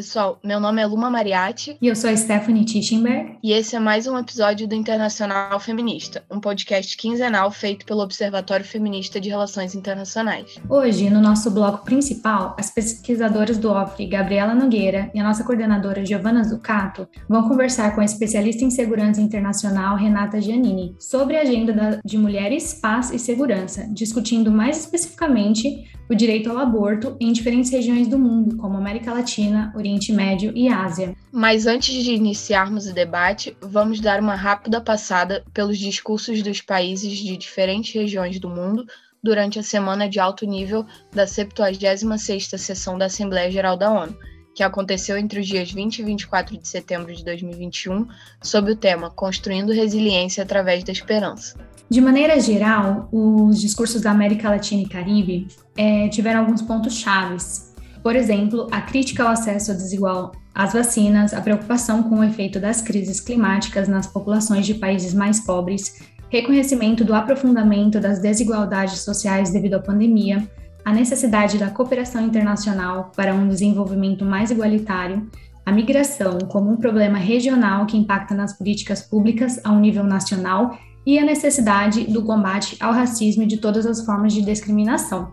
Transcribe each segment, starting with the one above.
pessoal. Meu nome é Luma Mariatti. E eu sou a Stephanie Tischenberg. E esse é mais um episódio do Internacional Feminista, um podcast quinzenal feito pelo Observatório Feminista de Relações Internacionais. Hoje, no nosso bloco principal, as pesquisadoras do OFRE, Gabriela Nogueira, e a nossa coordenadora Giovana Zucato, vão conversar com a especialista em segurança internacional Renata Giannini sobre a agenda de mulheres, paz e segurança, discutindo mais especificamente o direito ao aborto em diferentes regiões do mundo, como América Latina, Oriente Médio e Ásia. Mas antes de iniciarmos o debate, vamos dar uma rápida passada pelos discursos dos países de diferentes regiões do mundo durante a semana de alto nível da 76ª sessão da Assembleia Geral da ONU, que aconteceu entre os dias 20 e 24 de setembro de 2021, sob o tema Construindo Resiliência através da Esperança. De maneira geral, os discursos da América Latina e Caribe é, tiveram alguns pontos chaves. Por exemplo, a crítica ao acesso desigual às vacinas, a preocupação com o efeito das crises climáticas nas populações de países mais pobres, reconhecimento do aprofundamento das desigualdades sociais devido à pandemia, a necessidade da cooperação internacional para um desenvolvimento mais igualitário, a migração como um problema regional que impacta nas políticas públicas a um nível nacional e a necessidade do combate ao racismo e de todas as formas de discriminação.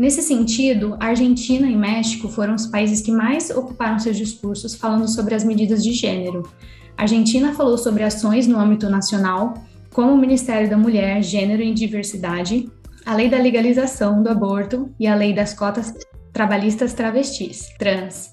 Nesse sentido, Argentina e México foram os países que mais ocuparam seus discursos falando sobre as medidas de gênero. A Argentina falou sobre ações no âmbito nacional, como o Ministério da Mulher, Gênero e Diversidade, a lei da legalização do aborto e a lei das cotas trabalhistas travestis, trans.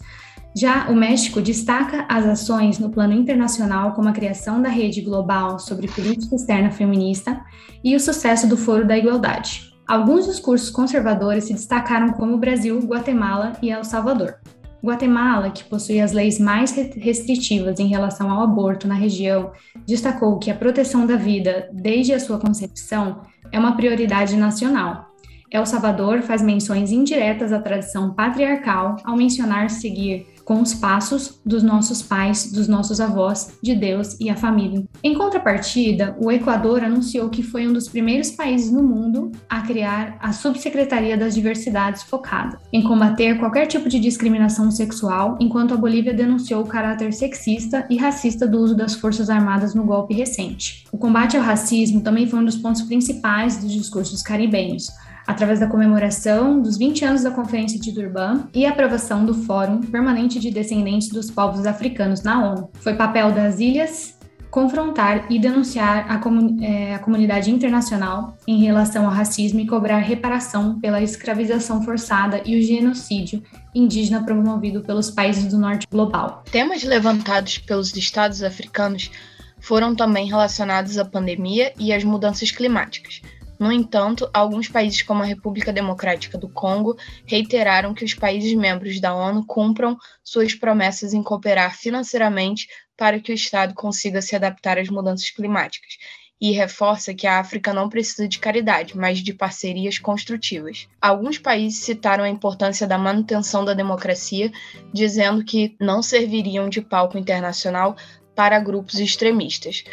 Já o México destaca as ações no plano internacional, como a criação da Rede Global sobre Política Externa Feminista e o sucesso do Foro da Igualdade. Alguns discursos conservadores se destacaram como Brasil, Guatemala e El Salvador. Guatemala, que possui as leis mais restritivas em relação ao aborto na região, destacou que a proteção da vida desde a sua concepção é uma prioridade nacional El Salvador faz menções indiretas à tradição patriarcal ao mencionar seguir com os passos dos nossos pais, dos nossos avós, de Deus e a família. Em contrapartida, o Equador anunciou que foi um dos primeiros países no mundo a criar a Subsecretaria das Diversidades focada em combater qualquer tipo de discriminação sexual, enquanto a Bolívia denunciou o caráter sexista e racista do uso das Forças Armadas no golpe recente. O combate ao racismo também foi um dos pontos principais dos discursos caribenhos através da comemoração dos 20 anos da Conferência de Durban e aprovação do Fórum Permanente de Descendentes dos Povos Africanos na ONU. Foi papel das ilhas confrontar e denunciar a, é, a, comunidade internacional em relação ao racismo e cobrar reparação pela escravização forçada e o genocídio indígena promovido pelos países do norte global. Temas levantados pelos estados africanos foram também relacionados à pandemia e às mudanças climáticas. No entanto, alguns países, como a República Democrática do Congo, reiteraram que os países membros da ONU cumpram suas promessas em cooperar financeiramente para que o Estado consiga se adaptar às mudanças climáticas, e reforça que a África não precisa de caridade, mas de parcerias construtivas. Alguns países citaram a importância da manutenção da democracia, dizendo que não serviriam de palco internacional para grupos extremistas.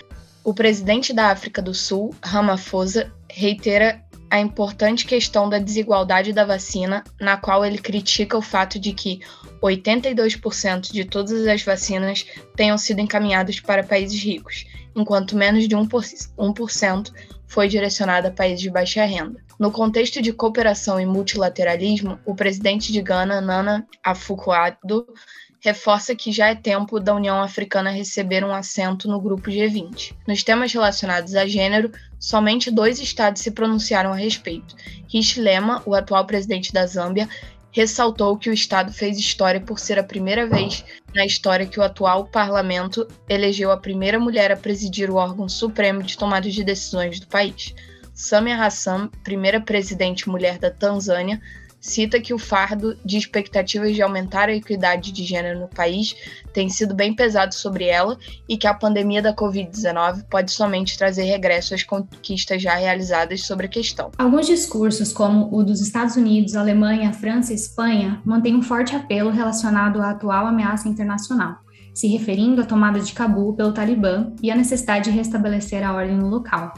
O presidente da África do Sul, Ramaphosa, reitera a importante questão da desigualdade da vacina, na qual ele critica o fato de que 82% de todas as vacinas tenham sido encaminhadas para países ricos, enquanto menos de 1% foi direcionada a países de baixa renda. No contexto de cooperação e multilateralismo, o presidente de Gana, Nana Akufo-Addo, reforça que já é tempo da União Africana receber um assento no grupo G20. Nos temas relacionados a gênero, somente dois estados se pronunciaram a respeito. Hichilema, o atual presidente da Zâmbia, ressaltou que o estado fez história por ser a primeira vez na história que o atual parlamento elegeu a primeira mulher a presidir o órgão supremo de tomada de decisões do país. Samia Hassan, primeira presidente mulher da Tanzânia, cita que o fardo de expectativas de aumentar a equidade de gênero no país tem sido bem pesado sobre ela e que a pandemia da Covid-19 pode somente trazer regresso às conquistas já realizadas sobre a questão. Alguns discursos, como o dos Estados Unidos, Alemanha, França e Espanha, mantêm um forte apelo relacionado à atual ameaça internacional, se referindo à tomada de Cabul pelo Talibã e à necessidade de restabelecer a ordem no local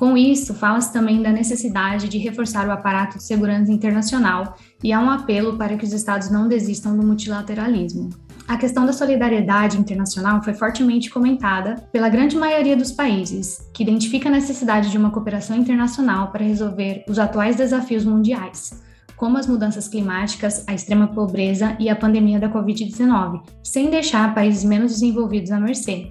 com isso, fala-se também da necessidade de reforçar o aparato de segurança internacional e há um apelo para que os Estados não desistam do multilateralismo. A questão da solidariedade internacional foi fortemente comentada pela grande maioria dos países, que identifica a necessidade de uma cooperação internacional para resolver os atuais desafios mundiais, como as mudanças climáticas, a extrema pobreza e a pandemia da Covid-19, sem deixar países menos desenvolvidos à mercê.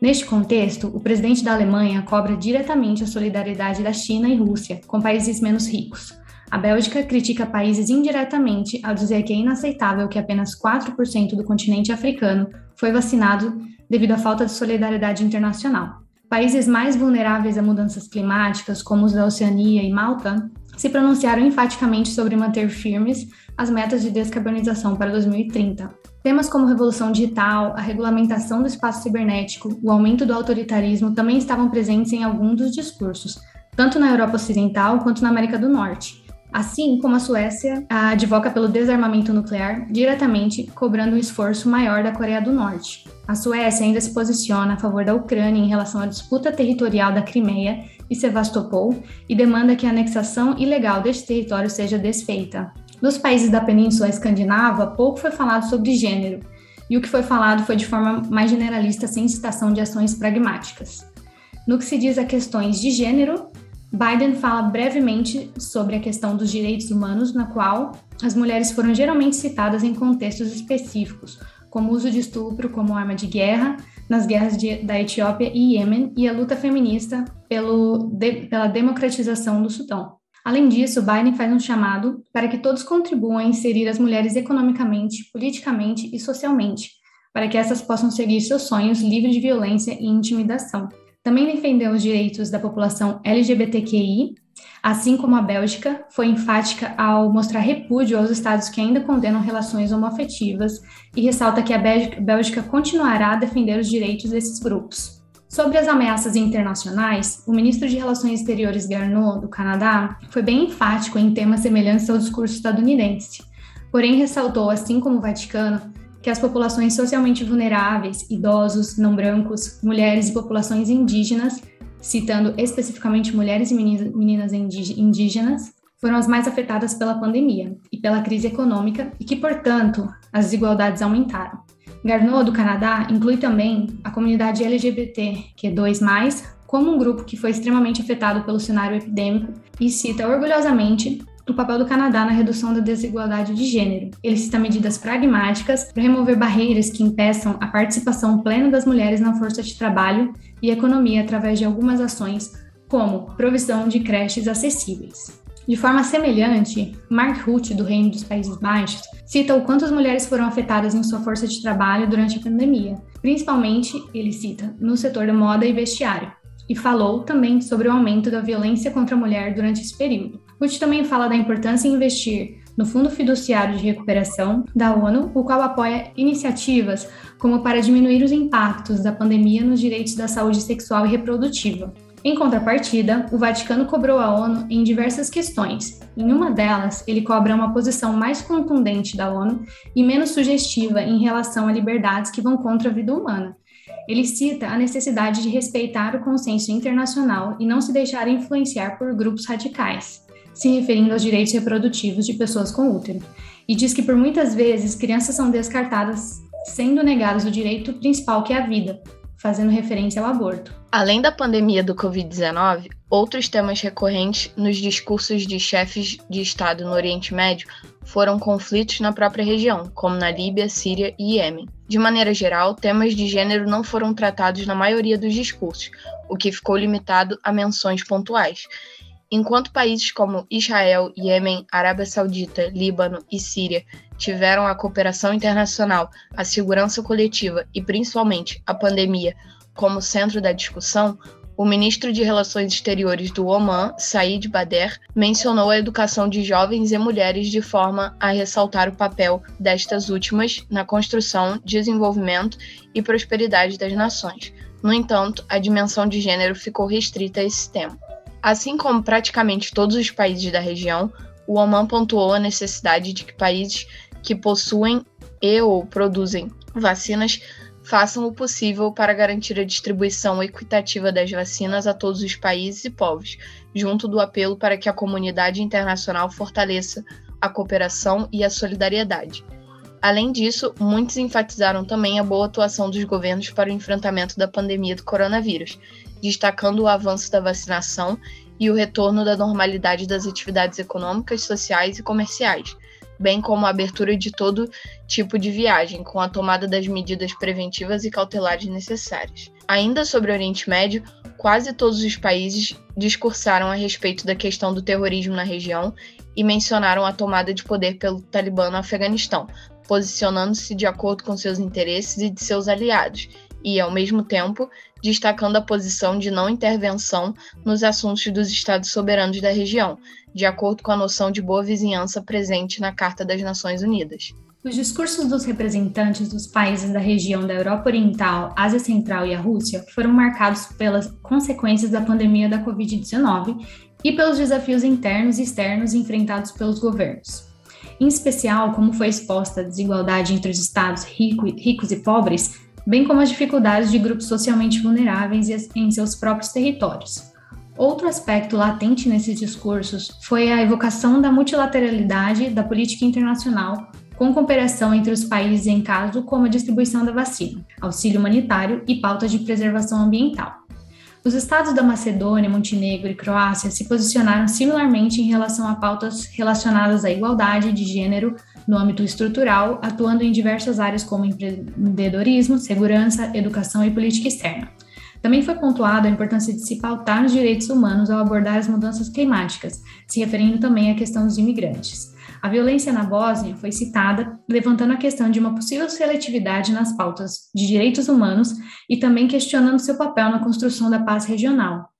Neste contexto, o presidente da Alemanha cobra diretamente a solidariedade da China e Rússia com países menos ricos, a Bélgica critica países indiretamente ao dizer que é inaceitável que apenas 4% do continente africano foi vacinado devido à falta de solidariedade internacional. Países mais vulneráveis a mudanças climáticas, como os da Oceania e Malta, se pronunciaram enfaticamente sobre manter firmes as metas de descarbonização para 2030. Temas como revolução digital, a regulamentação do espaço cibernético, o aumento do autoritarismo também estavam presentes em alguns dos discursos, tanto na Europa Ocidental quanto na América do Norte, Assim como a Suécia advoca pelo desarmamento nuclear, diretamente cobrando um esforço maior da Coreia do Norte. A Suécia ainda se posiciona a favor da Ucrânia em relação à disputa territorial da Crimeia e Sevastopol e demanda que a anexação ilegal deste território seja desfeita. Dos países da Península Escandinava, pouco foi falado sobre gênero, e o que foi falado foi de forma mais generalista, sem citação de ações pragmáticas. No que se diz a questões de gênero, Biden fala brevemente sobre a questão dos direitos humanos, na qual as mulheres foram geralmente citadas em contextos específicos, como uso de estupro como arma de guerra nas guerras de, da Etiópia e Iêmen e a luta feminista pelo, de, pela democratização do Sudão. Além disso, Biden faz um chamado para que todos contribuam a inserir as mulheres economicamente, politicamente e socialmente, para que essas possam seguir seus sonhos livres de violência e intimidação. Também defendeu os direitos da população LGBTQI, assim como a Bélgica foi enfática ao mostrar repúdio aos estados que ainda condenam relações homoafetivas e ressalta que a Bélgica continuará a defender os direitos desses grupos. Sobre as ameaças internacionais, o ministro de Relações Exteriores Garneau, do Canadá, foi bem enfático em temas semelhantes ao discurso estadunidense, porém ressaltou, assim como o Vaticano, que as populações socialmente vulneráveis, idosos, não brancos, mulheres e populações indígenas, citando especificamente mulheres e meninas indígenas, foram as mais afetadas pela pandemia e pela crise econômica e que, portanto, as desigualdades aumentaram. Garneau, do Canadá, inclui também a comunidade LGBT, que é 2 como um grupo que foi extremamente afetado pelo cenário epidêmico e cita orgulhosamente o papel do Canadá na redução da desigualdade de gênero. Ele cita medidas pragmáticas para remover barreiras que impeçam a participação plena das mulheres na força de trabalho e economia através de algumas ações, como provisão de creches acessíveis. De forma semelhante, Mark Rutte, do Reino dos Países Baixos, cita o quanto as mulheres foram afetadas em sua força de trabalho durante a pandemia, principalmente, ele cita, no setor da moda e vestiário, e falou também sobre o aumento da violência contra a mulher durante esse período. Ruth também fala da importância em investir no Fundo Fiduciário de Recuperação da ONU, o qual apoia iniciativas como para diminuir os impactos da pandemia nos direitos da saúde sexual e reprodutiva. Em contrapartida, o Vaticano cobrou a ONU em diversas questões. Em uma delas, ele cobra uma posição mais contundente da ONU e menos sugestiva em relação a liberdades que vão contra a vida humana, ele cita a necessidade de respeitar o consenso internacional e não se deixar influenciar por grupos radicais, se referindo aos direitos reprodutivos de pessoas com útero, e diz que por muitas vezes crianças são descartadas, sendo negadas o direito principal que é a vida, fazendo referência ao aborto. Além da pandemia do Covid-19, outros temas recorrentes nos discursos de chefes de Estado no Oriente Médio foram conflitos na própria região, como na Líbia, Síria e Iêmen. De maneira geral, temas de gênero não foram tratados na maioria dos discursos, o que ficou limitado a menções pontuais. Enquanto países como Israel, Iêmen, Arábia Saudita, Líbano e Síria tiveram a cooperação internacional, a segurança coletiva e principalmente a pandemia como centro da discussão, o ministro de Relações Exteriores do Oman, Said Bader, mencionou a educação de jovens e mulheres de forma a ressaltar o papel destas últimas na construção, desenvolvimento e prosperidade das nações. No entanto, a dimensão de gênero ficou restrita a esse tema. Assim como praticamente todos os países da região, o Oman pontuou a necessidade de que países que possuem e ou produzem vacinas façam o possível para garantir a distribuição equitativa das vacinas a todos os países e povos, junto do apelo para que a comunidade internacional fortaleça a cooperação e a solidariedade. Além disso, muitos enfatizaram também a boa atuação dos governos para o enfrentamento da pandemia do coronavírus, destacando o avanço da vacinação e o retorno da normalidade das atividades econômicas, sociais e comerciais, bem como a abertura de todo tipo de viagem, com a tomada das medidas preventivas e cautelares necessárias. Ainda sobre o Oriente Médio, quase todos os países discursaram a respeito da questão do terrorismo na região e mencionaram a tomada de poder pelo Talibã no Afeganistão, posicionando-se de acordo com seus interesses e de seus aliados, e, ao mesmo tempo, destacando a posição de não intervenção nos assuntos dos Estados soberanos da região, de acordo com a noção de boa vizinhança presente na Carta das Nações Unidas. Os discursos dos representantes dos países da região da Europa Oriental, Ásia Central e a Rússia foram marcados pelas consequências da pandemia da Covid-19 e pelos desafios internos e externos enfrentados pelos governos em especial como foi exposta a desigualdade entre os estados rico, ricos e pobres, bem como as dificuldades de grupos socialmente vulneráveis em seus próprios territórios. Outro aspecto latente nesses discursos foi a evocação da multilateralidade da política internacional com cooperação entre os países em caso como a distribuição da vacina, auxílio humanitário e pautas de preservação ambiental. Os estados da Macedônia, Montenegro e Croácia se posicionaram similarmente em relação a pautas relacionadas à igualdade de gênero no âmbito estrutural, atuando em diversas áreas como empreendedorismo, segurança, educação e política externa. Também foi pontuado a importância de se pautar nos direitos humanos ao abordar as mudanças climáticas, se referindo também à questão dos imigrantes. A violência na Bósnia foi citada, levantando a questão de uma possível seletividade nas pautas de direitos humanos e também questionando seu papel na construção da paz regional.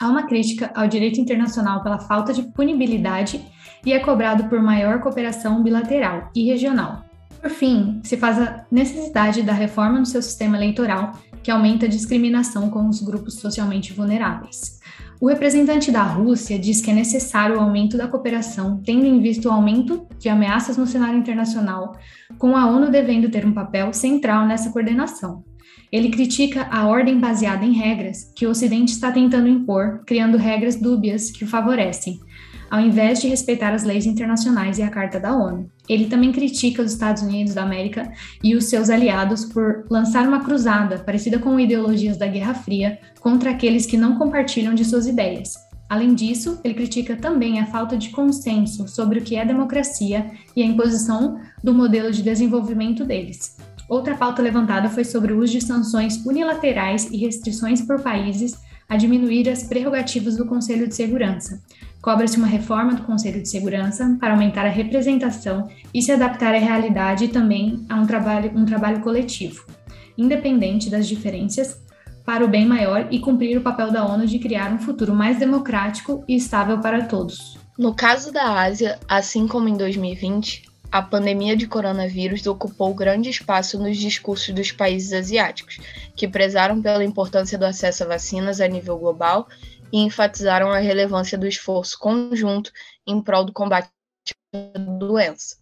Há uma crítica ao direito internacional pela falta de punibilidade e é cobrado por maior cooperação bilateral e regional. Por fim, se faz a necessidade da reforma no seu sistema eleitoral, que aumenta a discriminação com os grupos socialmente vulneráveis. O representante da Rússia diz que é necessário o aumento da cooperação, tendo em vista o aumento de ameaças no cenário internacional, com a ONU devendo ter um papel central nessa coordenação. Ele critica a ordem baseada em regras que o Ocidente está tentando impor, criando regras dúbias que o favorecem, ao invés de respeitar as leis internacionais e a Carta da ONU. Ele também critica os Estados Unidos da América e os seus aliados por lançar uma cruzada, parecida com ideologias da Guerra Fria, contra aqueles que não compartilham de suas ideias. Além disso, ele critica também a falta de consenso sobre o que é democracia e a imposição do modelo de desenvolvimento deles. Outra pauta levantada foi sobre o uso de sanções unilaterais e restrições por países a diminuir as prerrogativas do Conselho de Segurança. Cobra-se uma reforma do Conselho de Segurança para aumentar a representação e se adaptar à realidade e também a um trabalho, um trabalho coletivo, independente das diferenças, para o bem maior e cumprir o papel da ONU de criar um futuro mais democrático e estável para todos. No caso da Ásia, assim como em 2020, a pandemia de coronavírus ocupou grande espaço nos discursos dos países asiáticos, que prezaram pela importância do acesso a vacinas a nível global e enfatizaram a relevância do esforço conjunto em prol do combate à doença.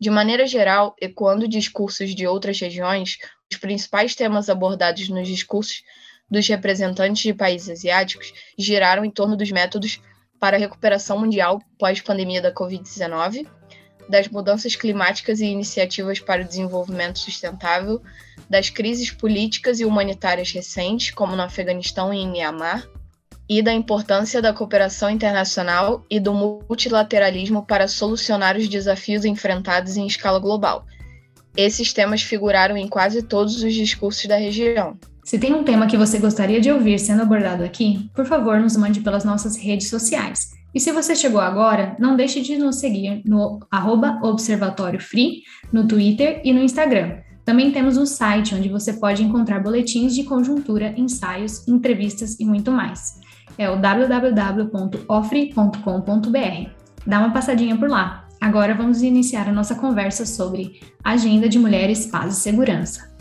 De maneira geral, ecoando discursos de outras regiões, os principais temas abordados nos discursos dos representantes de países asiáticos giraram em torno dos métodos para a recuperação mundial pós-pandemia da Covid-19 das mudanças climáticas e iniciativas para o desenvolvimento sustentável, das crises políticas e humanitárias recentes, como no Afeganistão e em Myanmar, e da importância da cooperação internacional e do multilateralismo para solucionar os desafios enfrentados em escala global. Esses temas figuraram em quase todos os discursos da região. Se tem um tema que você gostaria de ouvir sendo abordado aqui, por favor, nos mande pelas nossas redes sociais. E se você chegou agora, não deixe de nos seguir no arroba Observatório Free, no Twitter e no Instagram. Também temos um site onde você pode encontrar boletins de conjuntura, ensaios, entrevistas e muito mais. É o www.ofre.com.br. Dá uma passadinha por lá. Agora vamos iniciar a nossa conversa sobre Agenda de Mulheres, Paz e Segurança.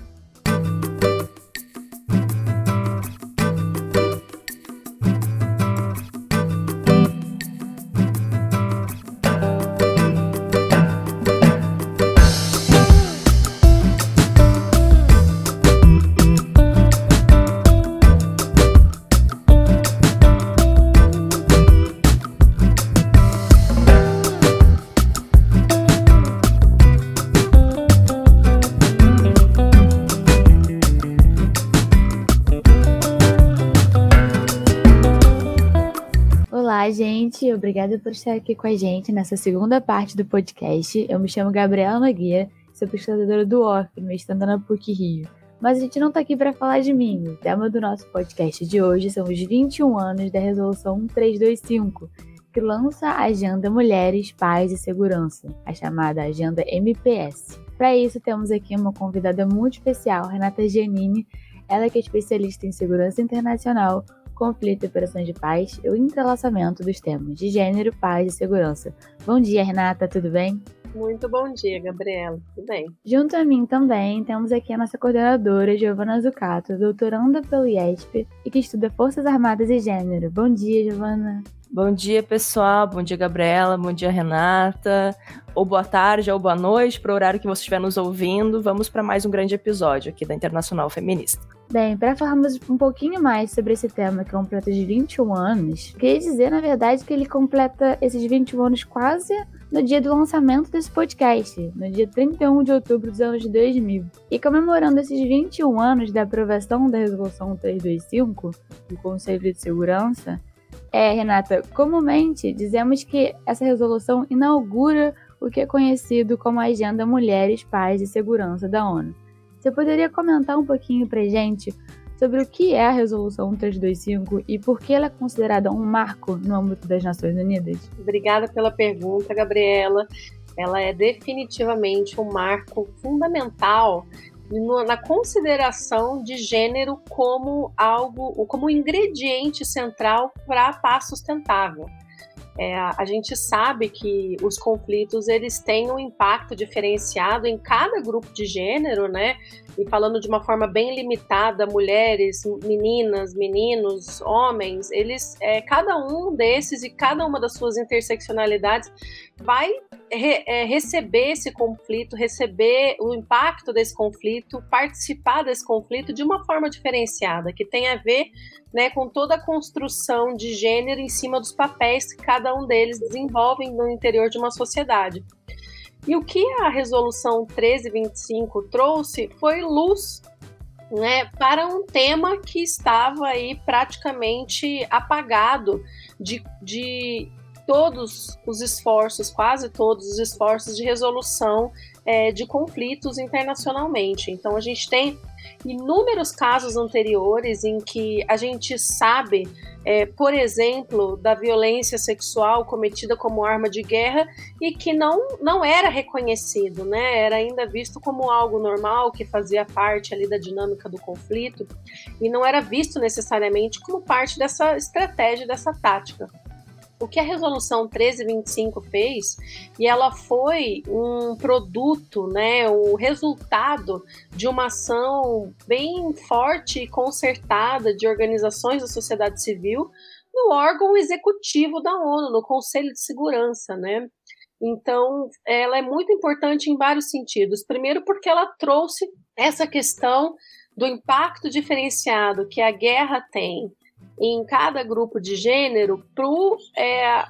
Obrigada por estar aqui com a gente nessa segunda parte do podcast. Eu me chamo Gabriela Nogueira, sou pesquisadora do OF, mestrando na PUC Rio. Mas a gente não está aqui para falar de mim. O tema do nosso podcast de hoje são os 21 anos da Resolução 1325, que lança a Agenda Mulheres, Paz e Segurança, a chamada Agenda MPS. Para isso, temos aqui uma convidada muito especial, Renata Giannini, ela que é especialista em segurança internacional, conflito e operações de paz e o entrelaçamento dos temas de gênero, paz e segurança. Bom dia, Renata, tudo bem? Muito bom dia, Gabriela. Tudo bem? Junto a mim também temos aqui a nossa coordenadora, Giovana Zucato, doutoranda pelo IESP e que estuda Forças Armadas e Gênero. Bom dia, Giovana. Bom dia, pessoal. Bom dia, Gabriela. Bom dia, Renata. Ou boa tarde ou boa noite, para o horário que você estiver nos ouvindo. Vamos para mais um grande episódio aqui da Internacional Feminista. Bem, para falarmos um pouquinho mais sobre esse tema que completa os 21 anos, queria dizer, na verdade, que ele completa esses 21 anos quase no dia do lançamento desse podcast, no dia 31 de outubro dos anos 2000. E comemorando esses 21 anos da aprovação da Resolução 325 do Conselho de Segurança, é, Renata, comumente dizemos que essa resolução inaugura o que é conhecido como a Agenda Mulheres, Paz e Segurança da ONU. Você poderia comentar um pouquinho para gente sobre o que é a Resolução 325 e por que ela é considerada um marco no âmbito das Nações Unidas? Obrigada pela pergunta, Gabriela. Ela é definitivamente um marco fundamental na consideração de gênero como algo, como ingrediente central para a paz sustentável. É, a gente sabe que os conflitos eles têm um impacto diferenciado em cada grupo de gênero, né? E falando de uma forma bem limitada, mulheres, meninas, meninos, homens, eles, é, cada um desses e cada uma das suas interseccionalidades vai re, é, receber esse conflito, receber o impacto desse conflito, participar desse conflito de uma forma diferenciada, que tem a ver né, com toda a construção de gênero em cima dos papéis que cada um deles desenvolvem no interior de uma sociedade. E o que a resolução 1325 trouxe foi luz né, para um tema que estava aí praticamente apagado de, de todos os esforços, quase todos os esforços de resolução é, de conflitos internacionalmente. Então, a gente tem inúmeros casos anteriores em que a gente sabe, é, por exemplo, da violência sexual cometida como arma de guerra e que não, não era reconhecido, né? Era ainda visto como algo normal que fazia parte ali da dinâmica do conflito e não era visto necessariamente como parte dessa estratégia, dessa tática o que a resolução 1325 fez, e ela foi um produto, né, o resultado de uma ação bem forte e concertada de organizações da sociedade civil no órgão executivo da ONU, no Conselho de Segurança, né? Então, ela é muito importante em vários sentidos. Primeiro, porque ela trouxe essa questão do impacto diferenciado que a guerra tem em cada grupo de gênero para o é,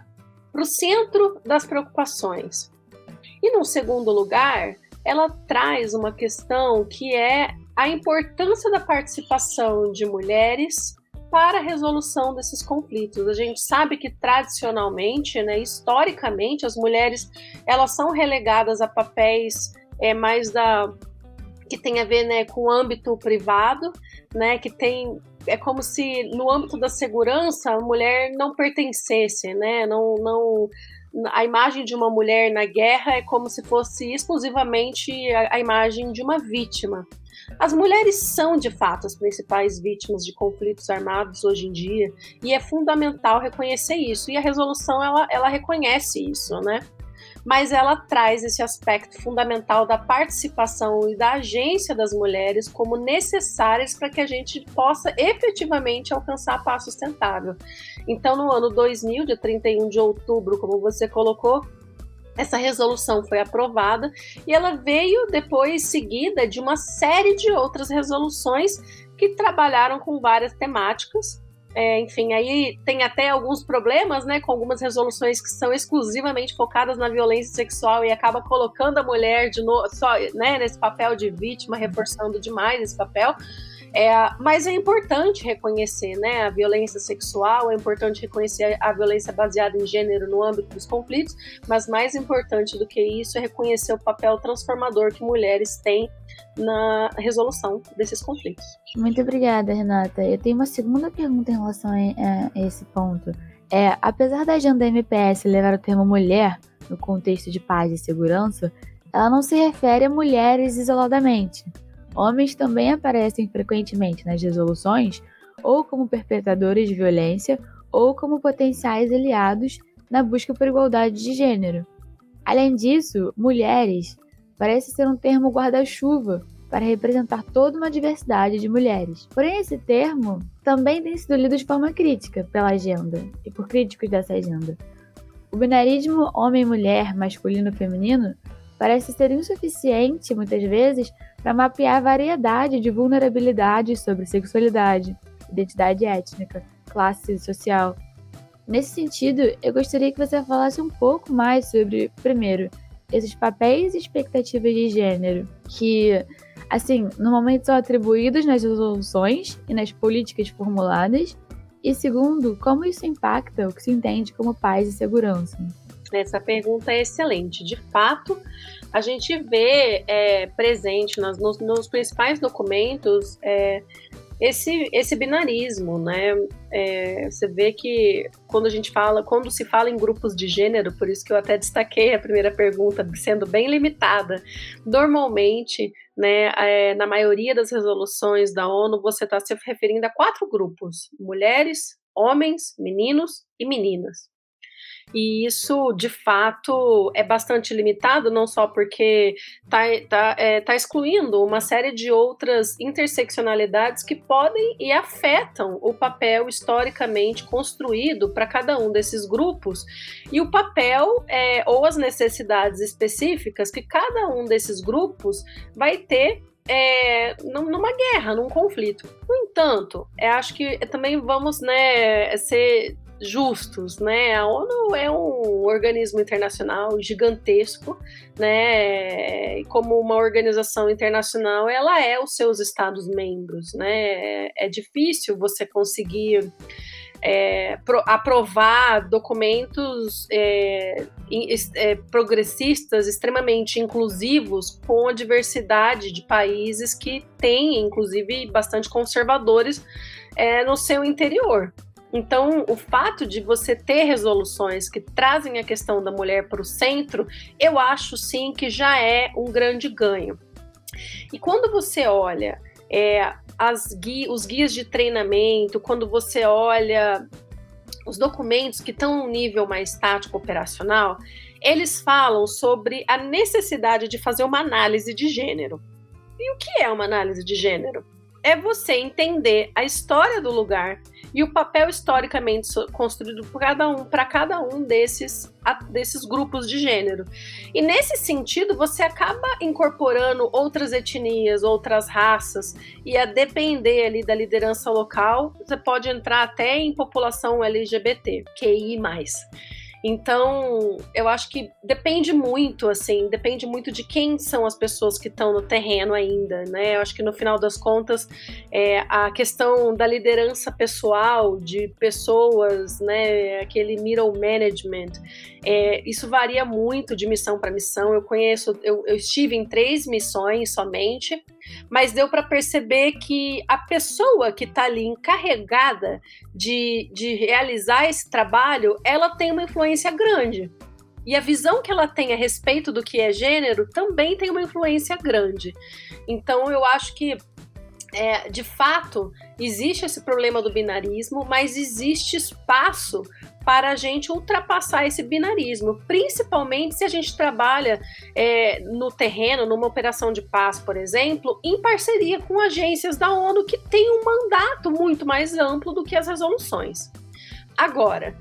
centro das preocupações. E, no segundo lugar, ela traz uma questão que é a importância da participação de mulheres para a resolução desses conflitos. A gente sabe que tradicionalmente, né, historicamente, as mulheres elas são relegadas a papéis é, mais da que tem a ver né, com o âmbito privado, né, que tem é como se no âmbito da segurança a mulher não pertencesse, né, não, não a imagem de uma mulher na guerra é como se fosse exclusivamente a, a imagem de uma vítima. As mulheres são, de fato, as principais vítimas de conflitos armados hoje em dia, e é fundamental reconhecer isso. E a resolução ela, ela reconhece isso, né? Mas ela traz esse aspecto fundamental da participação e da agência das mulheres como necessárias para que a gente possa efetivamente alcançar a paz sustentável. Então, no ano 2000, de 31 de outubro, como você colocou, essa resolução foi aprovada e ela veio depois seguida de uma série de outras resoluções que trabalharam com várias temáticas é, enfim, aí tem até alguns problemas, né, com algumas resoluções que são exclusivamente focadas na violência sexual e acaba colocando a mulher de novo, só, né, nesse papel de vítima, reforçando demais esse papel. É, mas é importante reconhecer né, a violência sexual, é importante reconhecer a violência baseada em gênero no âmbito dos conflitos, mas mais importante do que isso é reconhecer o papel transformador que mulheres têm na resolução desses conflitos. Muito obrigada, Renata. Eu tenho uma segunda pergunta em relação a, a esse ponto. É, apesar da agenda MPS levar o termo mulher no contexto de paz e segurança, ela não se refere a mulheres isoladamente. Homens também aparecem frequentemente nas resoluções, ou como perpetradores de violência, ou como potenciais aliados na busca por igualdade de gênero. Além disso, mulheres parece ser um termo guarda-chuva para representar toda uma diversidade de mulheres. Porém, esse termo também tem sido lido de forma crítica pela agenda e por críticos dessa agenda. O binarismo homem-mulher, masculino-feminino parece ser insuficiente, muitas vezes, para mapear a variedade de vulnerabilidades sobre sexualidade, identidade étnica, classe social. Nesse sentido, eu gostaria que você falasse um pouco mais sobre, primeiro, esses papéis e expectativas de gênero que, assim, normalmente são atribuídos nas resoluções e nas políticas formuladas, e segundo, como isso impacta o que se entende como paz e segurança. Essa pergunta é excelente. De fato, a gente vê é, presente nas, nos, nos, principais documentos é, esse, esse binarismo, né? É, você vê que quando a gente fala, quando se fala em grupos de gênero, por isso que eu até destaquei a primeira pergunta sendo bem limitada, normalmente, né, é, na maioria das resoluções da ONU, você está se referindo a quatro grupos: mulheres, homens, meninos e meninas. E isso, de fato, é bastante limitado, não só porque está tá, é, tá excluindo uma série de outras interseccionalidades que podem e afetam o papel historicamente construído para cada um desses grupos e o papel é, ou as necessidades específicas que cada um desses grupos vai ter é, numa guerra, num conflito. No entanto, é, acho que também vamos né, ser justos, né? A ONU é um organismo internacional gigantesco, né? E como uma organização internacional, ela é os seus estados membros, né? É difícil você conseguir é, pro, aprovar documentos é, é, progressistas extremamente inclusivos com a diversidade de países que têm, inclusive, bastante conservadores é, no seu interior. Então, o fato de você ter resoluções que trazem a questão da mulher para o centro, eu acho sim que já é um grande ganho. E quando você olha é, os guias de treinamento, quando você olha os documentos que estão no nível mais tático operacional, eles falam sobre a necessidade de fazer uma análise de gênero. E o que é uma análise de gênero? É você entender a história do lugar, e o papel historicamente construído por cada um para cada um desses desses grupos de gênero. E nesse sentido, você acaba incorporando outras etnias, outras raças, e a depender ali da liderança local, você pode entrar até em população LGBT, QI+. Então, eu acho que depende muito, assim, depende muito de quem são as pessoas que estão no terreno ainda, né? Eu acho que no final das contas, é, a questão da liderança pessoal, de pessoas, né? Aquele middle management, é, isso varia muito de missão para missão. Eu conheço, eu, eu estive em três missões somente, mas deu para perceber que a pessoa que está ali encarregada de, de realizar esse trabalho, ela tem uma influência grande. E a visão que ela tem a respeito do que é gênero também tem uma influência grande. Então eu acho que é, de fato, existe esse problema do binarismo, mas existe espaço para a gente ultrapassar esse binarismo, principalmente se a gente trabalha é, no terreno, numa operação de paz, por exemplo, em parceria com agências da ONU que têm um mandato muito mais amplo do que as resoluções. Agora,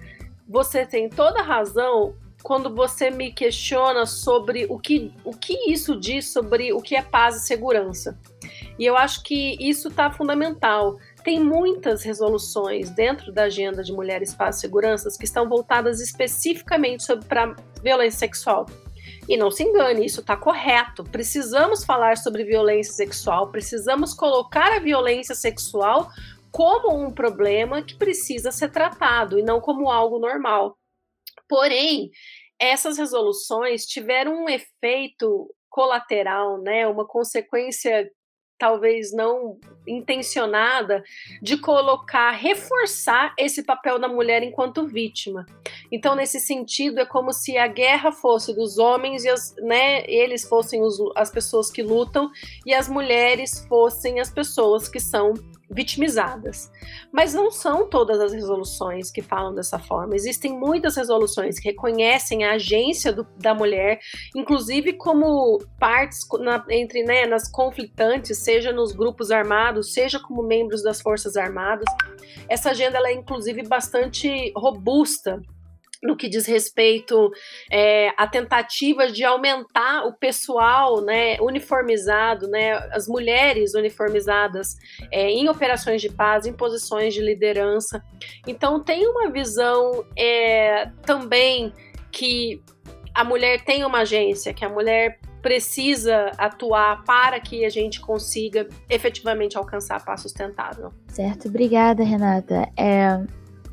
você tem toda razão quando você me questiona sobre o que, o que isso diz sobre o que é paz e segurança. E eu acho que isso está fundamental. Tem muitas resoluções dentro da agenda de mulheres, paz e seguranças que estão voltadas especificamente para violência sexual. E não se engane, isso está correto. Precisamos falar sobre violência sexual, precisamos colocar a violência sexual como um problema que precisa ser tratado e não como algo normal. Porém, essas resoluções tiveram um efeito colateral, né, uma consequência talvez não intencionada, de colocar, reforçar esse papel da mulher enquanto vítima. Então, nesse sentido, é como se a guerra fosse dos homens e as, né, eles fossem os, as pessoas que lutam e as mulheres fossem as pessoas que são vitimizadas. Mas não são todas as resoluções que falam dessa forma. Existem muitas resoluções que reconhecem a agência do, da mulher, inclusive como partes na, entre né, nas conflitantes, seja nos grupos armados, seja como membros das forças armadas. Essa agenda é inclusive bastante robusta no que diz respeito é, a tentativas de aumentar o pessoal né, uniformizado, né, as mulheres uniformizadas é, em operações de paz, em posições de liderança. Então, tem uma visão é, também que a mulher tem uma agência, que a mulher precisa atuar para que a gente consiga efetivamente alcançar a paz sustentável. Certo, obrigada, Renata. É,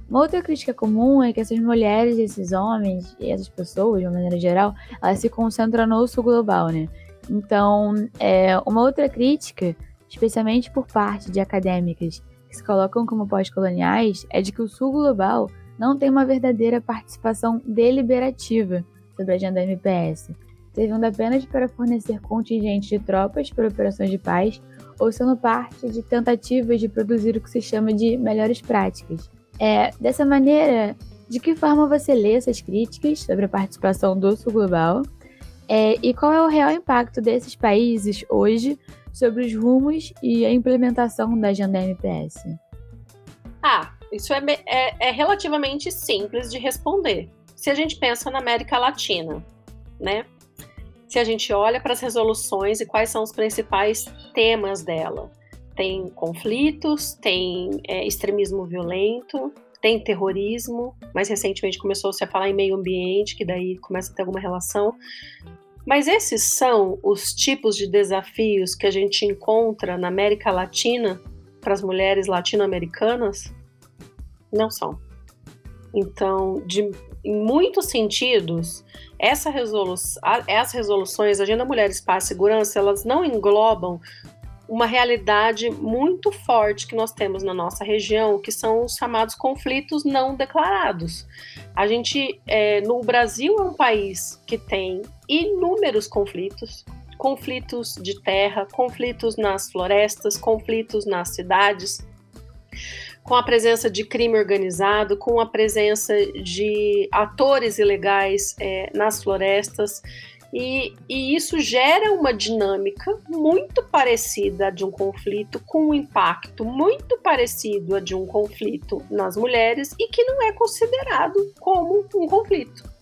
uma outra crítica comum é que essas mulheres, esses homens e essas pessoas, de uma maneira geral, elas se concentram no sul global, né? Então, é, uma outra crítica, especialmente por parte de acadêmicas que se colocam como pós-coloniais, é de que o sul global não tem uma verdadeira participação deliberativa sobre a agenda MPS, servindo apenas para fornecer contingentes de tropas para operações de paz ou sendo parte de tentativas de produzir o que se chama de melhores práticas é, dessa maneira, de que forma você lê essas críticas sobre a participação do Sul Global? É, e qual é o real impacto desses países hoje sobre os rumos e a implementação da agenda MPS? Ah, isso é, é, é relativamente simples de responder. Se a gente pensa na América Latina, né? Se a gente olha para as resoluções e quais são os principais temas dela, tem conflitos, tem é, extremismo violento, tem terrorismo. Mais recentemente começou-se a falar em meio ambiente, que daí começa a ter alguma relação. Mas esses são os tipos de desafios que a gente encontra na América Latina para as mulheres latino-americanas? Não são. Então, de, em muitos sentidos, essa resolu as resoluções, Agenda Mulheres, Paz Segurança, elas não englobam uma realidade muito forte que nós temos na nossa região, que são os chamados conflitos não declarados. A gente, é, no Brasil, é um país que tem inúmeros conflitos, conflitos de terra, conflitos nas florestas, conflitos nas cidades, com a presença de crime organizado, com a presença de atores ilegais é, nas florestas. E, e, isso gera uma dinâmica muito parecida a de um conflito, com um impacto muito parecido a de um conflito nas mulheres e que não é considerado como um conflito.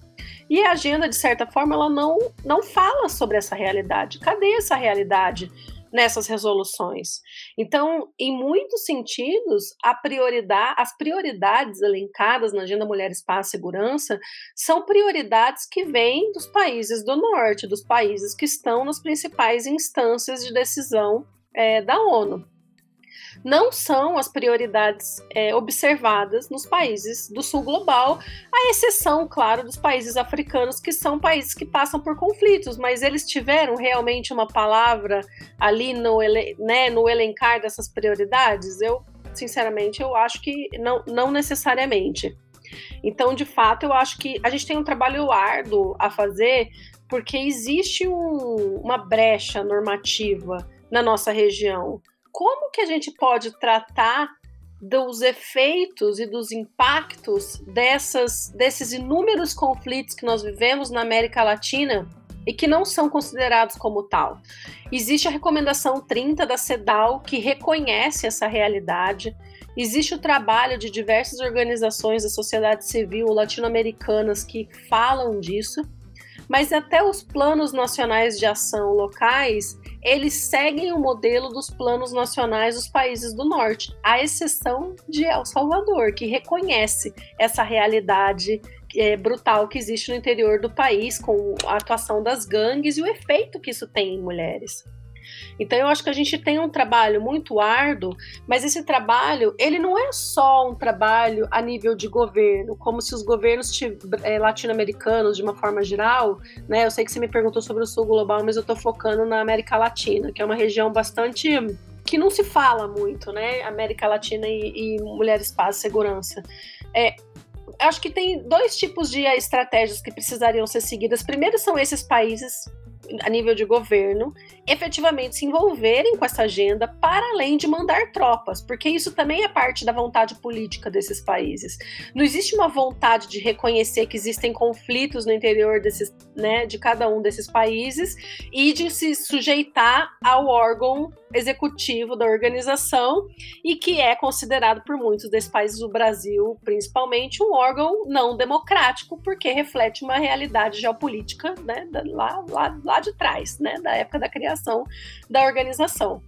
E a agenda, de certa forma, ela não, não fala sobre essa realidade. Cadê essa realidade nessas resoluções. Então, em muitos sentidos, prioridade, as prioridades elencadas na Agenda Mulheres, Paz e Segurança são prioridades que vêm dos países do norte, dos países que estão nas principais instâncias de decisão é, da ONU não são as prioridades é, observadas nos países do sul global, à exceção, claro, dos países africanos, que são países que passam por conflitos, mas eles tiveram realmente uma palavra ali no, né, no elencar dessas prioridades? Eu, sinceramente, eu acho que não, não necessariamente. Então, de fato, eu acho que a gente tem um trabalho árduo a fazer, porque existe um, uma brecha normativa na nossa região como que a gente pode tratar dos efeitos e dos impactos dessas, desses inúmeros conflitos que nós vivemos na América Latina e que não são considerados como tal. Existe a recomendação 30 da CEDAW que reconhece essa realidade. Existe o trabalho de diversas organizações da sociedade civil latino-americanas que falam disso, mas até os planos nacionais de ação locais eles seguem o modelo dos planos nacionais dos países do norte, à exceção de El Salvador, que reconhece essa realidade é, brutal que existe no interior do país, com a atuação das gangues e o efeito que isso tem em mulheres. Então eu acho que a gente tem um trabalho muito árduo, mas esse trabalho ele não é só um trabalho a nível de governo, como se os governos é, latino-americanos de uma forma geral, né? Eu sei que você me perguntou sobre o sul global, mas eu estou focando na América Latina, que é uma região bastante que não se fala muito, né? América Latina e, e mulheres, paz, segurança. É, acho que tem dois tipos de estratégias que precisariam ser seguidas. Primeiro são esses países a nível de governo, efetivamente se envolverem com essa agenda para além de mandar tropas, porque isso também é parte da vontade política desses países. Não existe uma vontade de reconhecer que existem conflitos no interior desses, né, de cada um desses países e de se sujeitar ao órgão executivo da organização e que é considerado por muitos desses países, o Brasil principalmente, um órgão não democrático, porque reflete uma realidade geopolítica né, lá, lá, lá de trás, né, da época da criação da organização.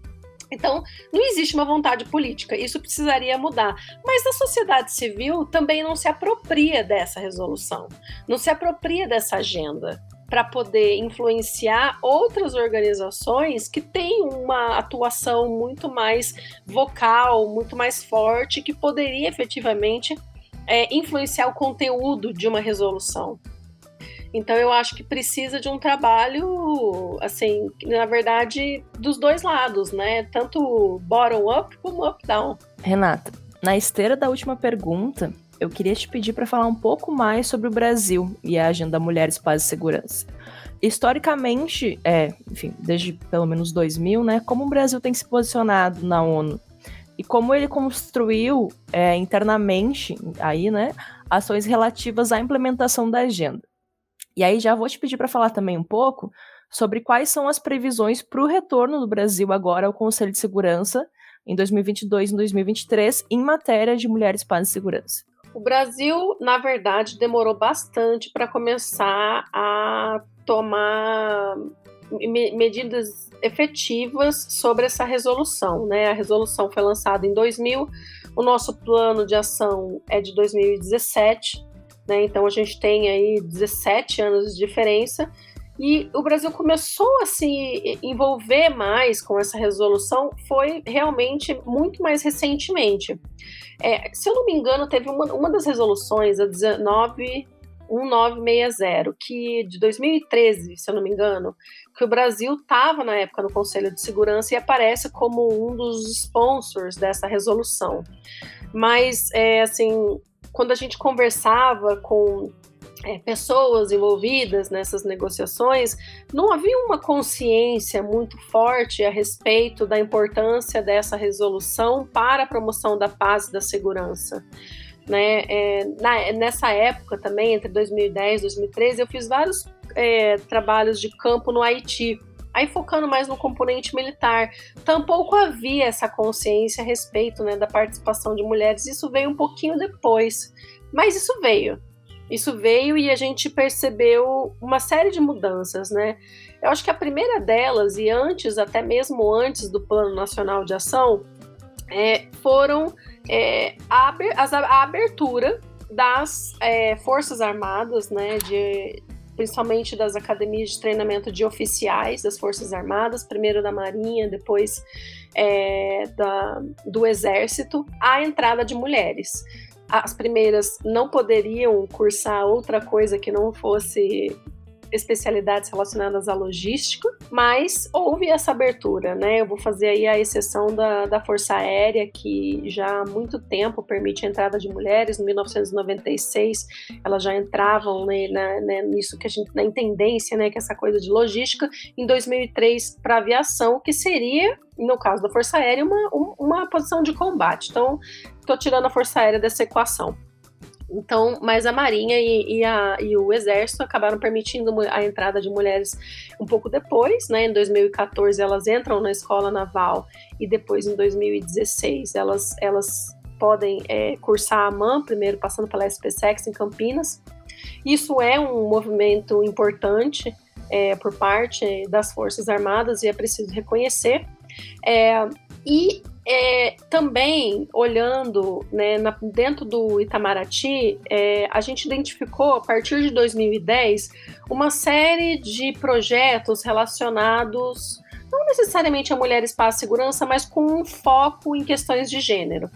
Então, não existe uma vontade política, isso precisaria mudar. Mas a sociedade civil também não se apropria dessa resolução, não se apropria dessa agenda para poder influenciar outras organizações que têm uma atuação muito mais vocal, muito mais forte, que poderia efetivamente é, influenciar o conteúdo de uma resolução. Então eu acho que precisa de um trabalho, assim, na verdade, dos dois lados, né? Tanto bottom up como up down. Renata, na esteira da última pergunta, eu queria te pedir para falar um pouco mais sobre o Brasil e a agenda Mulheres, Paz e Segurança. Historicamente, é, enfim, desde pelo menos 2000, né, como o Brasil tem se posicionado na ONU e como ele construiu é, internamente aí, né, ações relativas à implementação da agenda. E aí já vou te pedir para falar também um pouco sobre quais são as previsões para o retorno do Brasil agora ao Conselho de Segurança em 2022 e 2023 em matéria de mulheres, paz e segurança. O Brasil, na verdade, demorou bastante para começar a tomar medidas efetivas sobre essa resolução. Né? A resolução foi lançada em 2000, o nosso plano de ação é de 2017, né? então a gente tem aí 17 anos de diferença. E o Brasil começou a se envolver mais com essa resolução foi realmente muito mais recentemente. É, se eu não me engano, teve uma, uma das resoluções, a 19, 1960, que de 2013, se eu não me engano, que o Brasil estava na época no Conselho de Segurança e aparece como um dos sponsors dessa resolução. Mas, é, assim, quando a gente conversava com é, pessoas envolvidas nessas negociações, não havia uma consciência muito forte a respeito da importância dessa resolução para a promoção da paz e da segurança. Né? É, na, nessa época também, entre 2010 e 2013, eu fiz vários é, trabalhos de campo no Haiti. Aí focando mais no componente militar, tampouco havia essa consciência a respeito né, da participação de mulheres. Isso veio um pouquinho depois, mas isso veio. Isso veio e a gente percebeu uma série de mudanças, né? Eu acho que a primeira delas, e antes, até mesmo antes do Plano Nacional de Ação, é, foram é, a, a, abertura das é, Forças Armadas, né, de, principalmente das academias de treinamento de oficiais das Forças Armadas, primeiro da Marinha, depois é, da, do Exército, a entrada de mulheres as primeiras não poderiam cursar outra coisa que não fosse especialidades relacionadas à logística, mas houve essa abertura, né? Eu vou fazer aí a exceção da, da Força Aérea, que já há muito tempo permite a entrada de mulheres. Em 1996, elas já entravam né, na, né, nisso que a gente, na intendência, né? Que é essa coisa de logística. Em 2003, para aviação, que seria no caso da Força Aérea, uma, uma posição de combate. Então, estou tirando a Força Aérea dessa equação. Então, mas a Marinha e, e, a, e, o Exército acabaram permitindo a entrada de mulheres um pouco depois, né? Em 2014 elas entram na escola naval e depois em 2016 elas, elas podem é, cursar a MAN, primeiro passando pela SPSEX em Campinas. Isso é um movimento importante é, por parte das Forças Armadas e é preciso reconhecer. É, e é, também olhando né, na, dentro do Itamaraty, é, a gente identificou a partir de 2010 uma série de projetos relacionados não necessariamente a mulheres para a segurança, mas com um foco em questões de gênero.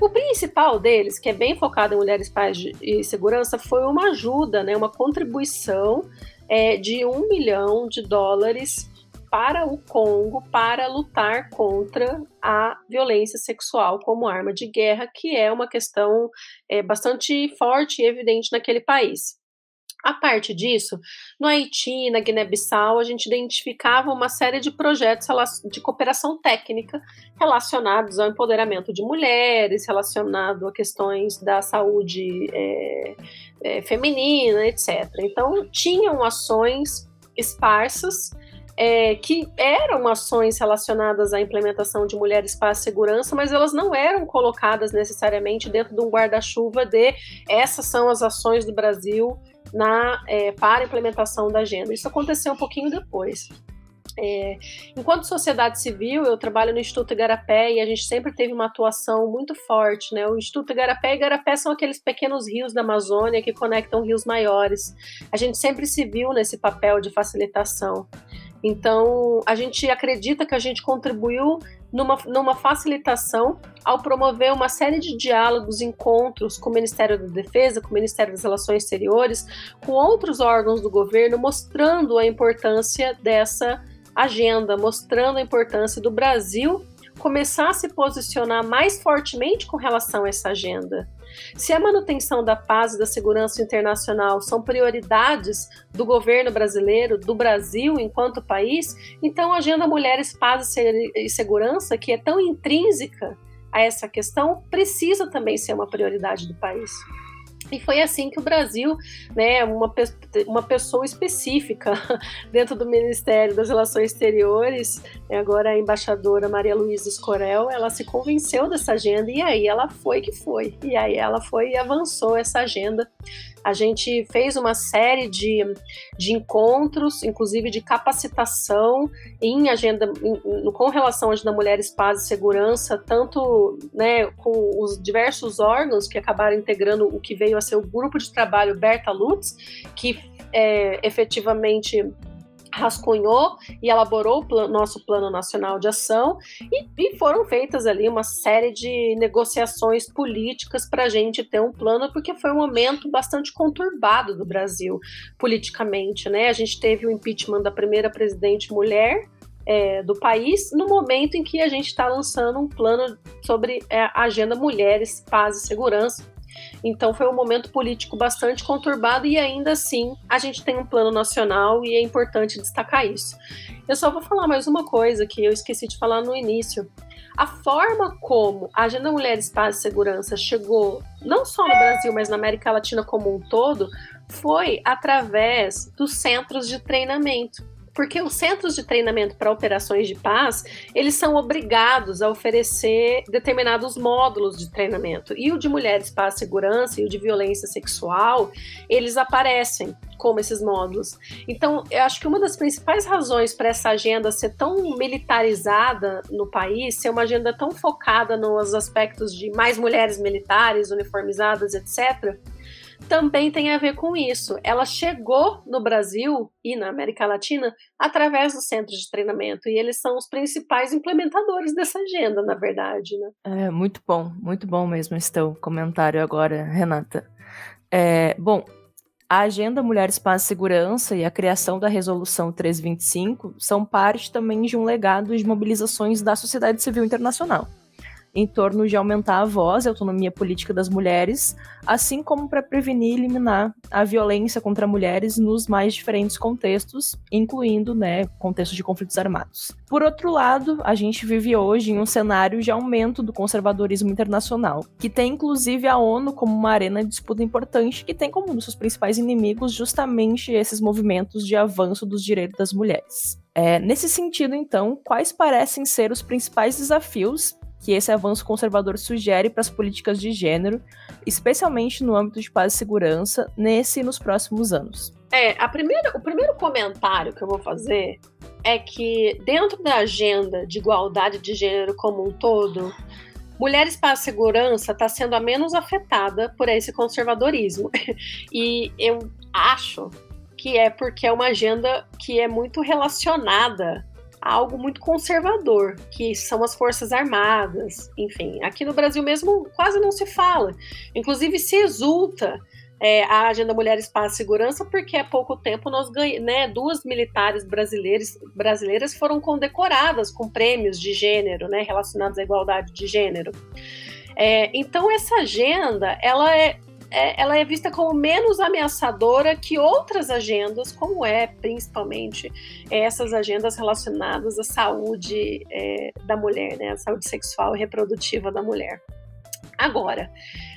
O principal deles, que é bem focado em mulheres, paz e segurança, foi uma ajuda, né, uma contribuição é, de um milhão de dólares para o Congo para lutar contra a violência sexual como arma de guerra, que é uma questão é, bastante forte e evidente naquele país. A parte disso, no Haiti, na Guiné-Bissau, a gente identificava uma série de projetos de cooperação técnica relacionados ao empoderamento de mulheres, relacionado a questões da saúde é, é, feminina, etc. Então, tinham ações esparsas é, que eram ações relacionadas à implementação de mulheres para a segurança, mas elas não eram colocadas necessariamente dentro de um guarda-chuva de essas são as ações do Brasil na, é, para a implementação da agenda. Isso aconteceu um pouquinho depois. É, enquanto sociedade civil, eu trabalho no Instituto Igarapé e a gente sempre teve uma atuação muito forte. Né? O Instituto Igarapé e Igarapé são aqueles pequenos rios da Amazônia que conectam rios maiores. A gente sempre se viu nesse papel de facilitação. Então, a gente acredita que a gente contribuiu numa, numa facilitação ao promover uma série de diálogos, encontros com o Ministério da Defesa, com o Ministério das Relações Exteriores, com outros órgãos do governo, mostrando a importância dessa agenda, mostrando a importância do Brasil começar a se posicionar mais fortemente com relação a essa agenda. Se a manutenção da paz e da segurança internacional são prioridades do governo brasileiro, do Brasil enquanto país, então a Agenda Mulheres, Paz e Segurança, que é tão intrínseca a essa questão, precisa também ser uma prioridade do país. E foi assim que o Brasil, né, uma, uma pessoa específica dentro do Ministério das Relações Exteriores, né, agora a embaixadora Maria Luísa Escorel, ela se convenceu dessa agenda e aí ela foi que foi. E aí ela foi e avançou essa agenda a gente fez uma série de, de encontros, inclusive de capacitação em agenda, em, com relação à agenda Mulheres, Paz e Segurança, tanto né, com os diversos órgãos que acabaram integrando o que veio a ser o grupo de trabalho Berta Lutz, que é, efetivamente rascunhou e elaborou o plan nosso Plano Nacional de Ação e, e, foram feitas ali uma série de negociações políticas para a gente ter um plano, porque foi um momento bastante conturbado do Brasil politicamente, né? A gente teve o impeachment da primeira presidente mulher, é, do país, no momento em que a gente está lançando um plano sobre é, agenda Mulheres, Paz e Segurança, então foi um momento político bastante conturbado e ainda assim a gente tem um plano nacional e é importante destacar isso. Eu só vou falar mais uma coisa que eu esqueci de falar no início. A forma como a Agenda Mulheres, Paz e Segurança chegou, não só no Brasil, mas na América Latina como um todo, foi através dos centros de treinamento porque os centros de treinamento para operações de paz, eles são obrigados a oferecer determinados módulos de treinamento. E o de mulheres, paz, segurança e o de violência sexual, eles aparecem como esses módulos. Então, eu acho que uma das principais razões para essa agenda ser tão militarizada no país, ser uma agenda tão focada nos aspectos de mais mulheres militares, uniformizadas, etc., também tem a ver com isso. Ela chegou no Brasil e na América Latina através dos centros de treinamento e eles são os principais implementadores dessa agenda, na verdade, né? É muito bom, muito bom mesmo esse teu comentário agora, Renata. É, bom, a Agenda Mulheres, Paz e Segurança e a criação da Resolução 325 são parte também de um legado de mobilizações da sociedade civil internacional em torno de aumentar a voz e a autonomia política das mulheres, assim como para prevenir e eliminar a violência contra mulheres nos mais diferentes contextos, incluindo, né, contextos de conflitos armados. Por outro lado, a gente vive hoje em um cenário de aumento do conservadorismo internacional, que tem inclusive a ONU como uma arena de disputa importante que tem como um dos seus principais inimigos justamente esses movimentos de avanço dos direitos das mulheres. É, nesse sentido, então, quais parecem ser os principais desafios que esse avanço conservador sugere para as políticas de gênero, especialmente no âmbito de paz e segurança, nesse e nos próximos anos. É, a primeira, o primeiro comentário que eu vou fazer é que dentro da agenda de igualdade de gênero como um todo, Mulheres para a Segurança está sendo a menos afetada por esse conservadorismo. E eu acho que é porque é uma agenda que é muito relacionada algo muito conservador, que são as Forças Armadas. Enfim, aqui no Brasil mesmo quase não se fala. Inclusive se exulta é, a agenda Mulheres, Paz e Segurança, porque há pouco tempo nós ganhamos, né, duas militares brasileiras, brasileiras foram condecoradas com prêmios de gênero, né, relacionados à igualdade de gênero. É, então essa agenda, ela é, é, ela é vista como menos ameaçadora que outras agendas, como é principalmente essas agendas relacionadas à saúde é, da mulher, né, a saúde sexual e reprodutiva da mulher. Agora,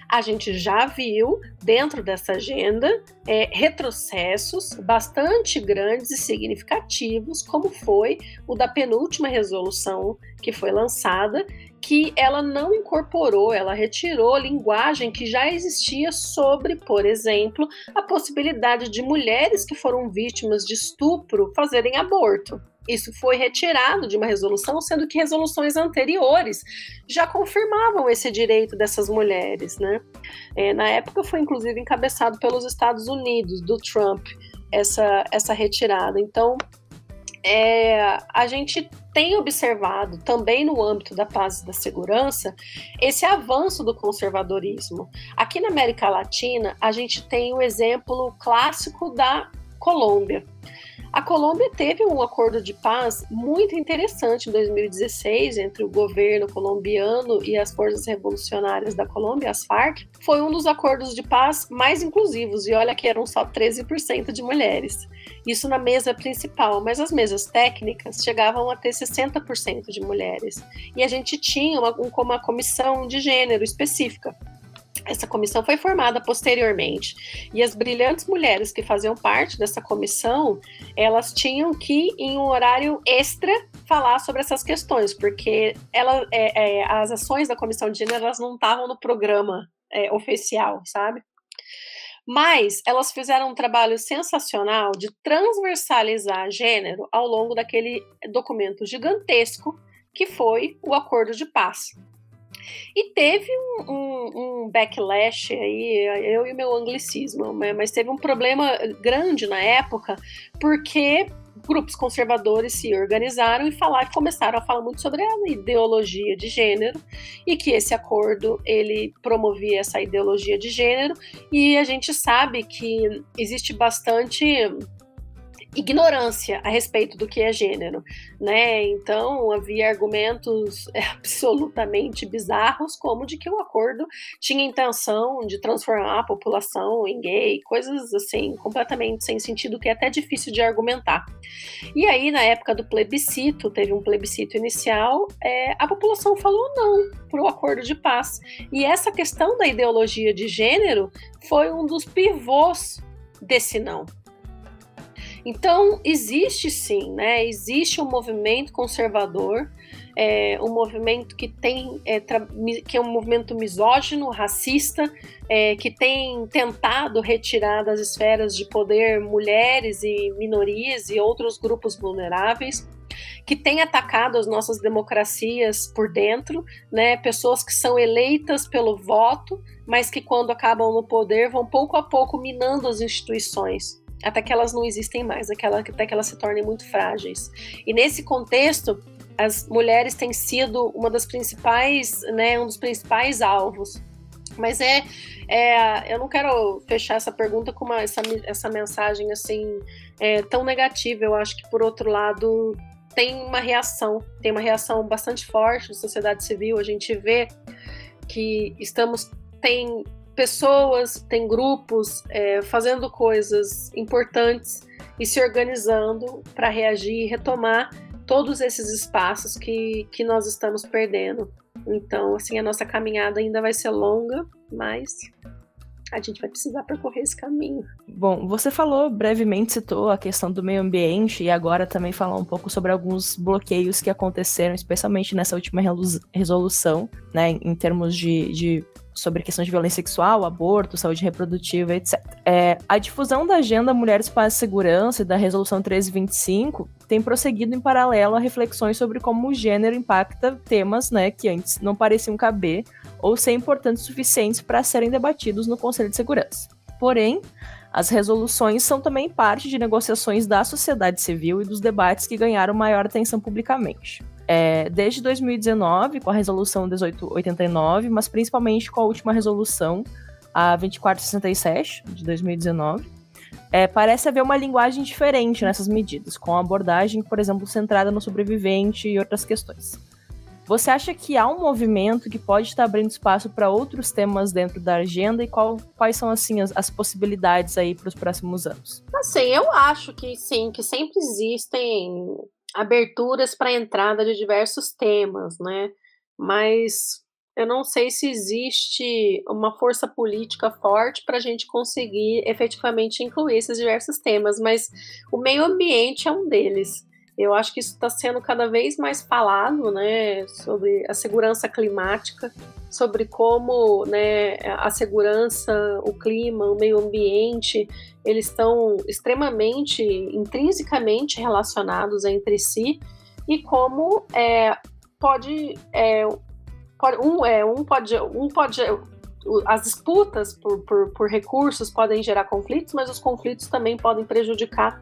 a gente já viu dentro dessa agenda é, retrocessos bastante grandes e significativos, como foi o da penúltima resolução que foi lançada, que ela não incorporou, ela retirou linguagem que já existia sobre, por exemplo, a possibilidade de mulheres que foram vítimas de estupro fazerem aborto. Isso foi retirado de uma resolução, sendo que resoluções anteriores já confirmavam esse direito dessas mulheres. Né? É, na época foi inclusive encabeçado pelos Estados Unidos, do Trump, essa, essa retirada. Então, é, a gente tem observado também no âmbito da paz e da segurança esse avanço do conservadorismo. Aqui na América Latina, a gente tem o exemplo clássico da Colômbia. A Colômbia teve um acordo de paz muito interessante em 2016 entre o governo colombiano e as forças revolucionárias da Colômbia, as FARC. Foi um dos acordos de paz mais inclusivos, e olha que eram só 13% de mulheres. Isso na mesa principal, mas as mesas técnicas chegavam a ter 60% de mulheres. E a gente tinha uma, uma comissão de gênero específica essa comissão foi formada posteriormente e as brilhantes mulheres que faziam parte dessa comissão, elas tinham que, em um horário extra, falar sobre essas questões, porque ela, é, é, as ações da comissão de gênero elas não estavam no programa é, oficial, sabe? Mas elas fizeram um trabalho sensacional de transversalizar gênero ao longo daquele documento gigantesco que foi o Acordo de Paz. E teve um, um, um, backlash aí, eu e meu anglicismo, né, mas teve um problema grande na época, porque grupos conservadores se organizaram e falaram, começaram a falar muito sobre a ideologia de gênero e que esse acordo ele promovia essa ideologia de gênero. E a gente sabe que existe bastante ignorância a respeito do que é gênero, né? Então havia argumentos absolutamente bizarros, como de que o acordo tinha intenção de transformar a população em gay, coisas assim completamente sem sentido que é até difícil de argumentar. E aí na época do plebiscito, teve um plebiscito inicial, é, a população falou não para o acordo de paz. E essa questão da ideologia de gênero foi um dos pivôs desse não. Então, existe sim, né? Existe um movimento conservador, é, um movimento que tem é, que é um movimento misógino, racista, é, que tem tentado retirar das esferas de poder mulheres e minorias e outros grupos vulneráveis que tem atacado as nossas democracias por dentro, né? Pessoas que são eleitas pelo voto, mas que quando acabam no poder vão pouco a pouco minando as instituições até que elas não existem mais, até que elas se tornem muito frágeis. E nesse contexto, as mulheres têm sido uma das principais, né, um dos principais alvos. Mas é, é eu não quero fechar essa pergunta com uma, essa, essa mensagem assim é, tão negativa. Eu acho que por outro lado tem uma reação, tem uma reação bastante forte da sociedade civil. A gente vê que estamos tem pessoas, tem grupos é, fazendo coisas importantes e se organizando para reagir e retomar todos esses espaços que, que nós estamos perdendo. Então, assim, a nossa caminhada ainda vai ser longa, mas a gente vai precisar percorrer esse caminho. Bom, você falou brevemente, citou a questão do meio ambiente e agora também falar um pouco sobre alguns bloqueios que aconteceram, especialmente nessa última resolução, né, em termos de, de sobre questões de violência sexual, aborto, saúde reprodutiva, etc. É, a difusão da agenda Mulheres, Paz e Segurança e da Resolução 1325 tem prosseguido em paralelo a reflexões sobre como o gênero impacta temas né, que antes não pareciam caber ou ser importantes o suficientes para serem debatidos no Conselho de Segurança. Porém, as resoluções são também parte de negociações da sociedade civil e dos debates que ganharam maior atenção publicamente. É, desde 2019, com a resolução 1889, mas principalmente com a última resolução, a 2467, de 2019, é, parece haver uma linguagem diferente nessas medidas, com abordagem, por exemplo, centrada no sobrevivente e outras questões. Você acha que há um movimento que pode estar abrindo espaço para outros temas dentro da agenda e qual, quais são assim as, as possibilidades aí para os próximos anos? Assim, eu acho que sim, que sempre existem aberturas para entrada de diversos temas, né? Mas eu não sei se existe uma força política forte para a gente conseguir efetivamente incluir esses diversos temas, mas o meio ambiente é um deles. Eu acho que isso está sendo cada vez mais falado, né, sobre a segurança climática, sobre como, né, a segurança, o clima, o meio ambiente, eles estão extremamente, intrinsecamente relacionados entre si e como é, pode, é, pode um, é, um pode, um pode as disputas por, por, por, recursos podem gerar conflitos, mas os conflitos também podem prejudicar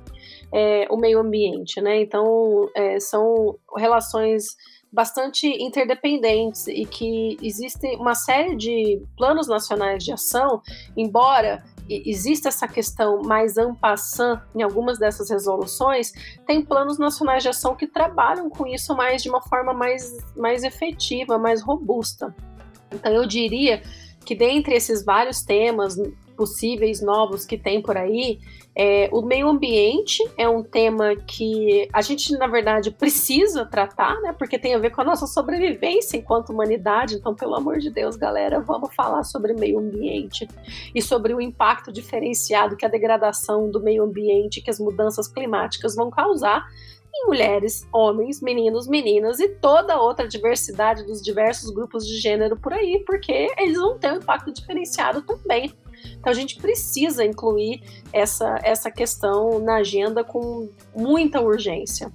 é, o meio ambiente, né? Então, é, são relações bastante interdependentes e que existe uma série de planos nacionais de ação, embora exista essa questão mais ampassant em algumas dessas resoluções, tem planos nacionais de ação que trabalham com isso mais de uma forma mais, mais efetiva, mais robusta. Então eu diria que dentre esses vários temas possíveis novos que tem por aí, é, o meio ambiente é um tema que a gente, na verdade, precisa tratar, né? Porque tem a ver com a nossa sobrevivência enquanto humanidade. Então, pelo amor de Deus, galera, vamos falar sobre meio ambiente e sobre o impacto diferenciado que a degradação do meio ambiente, que as mudanças climáticas vão causar em mulheres, homens, meninos, meninas e toda outra diversidade dos diversos grupos de gênero por aí, porque eles vão ter um impacto diferenciado também. Então a gente precisa incluir essa, essa questão na agenda com muita urgência.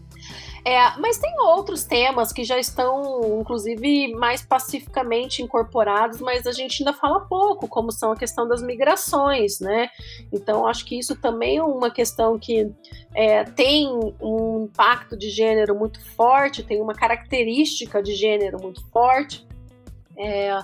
É, mas tem outros temas que já estão, inclusive, mais pacificamente incorporados, mas a gente ainda fala pouco, como são a questão das migrações, né? Então, acho que isso também é uma questão que é, tem um impacto de gênero muito forte, tem uma característica de gênero muito forte. É,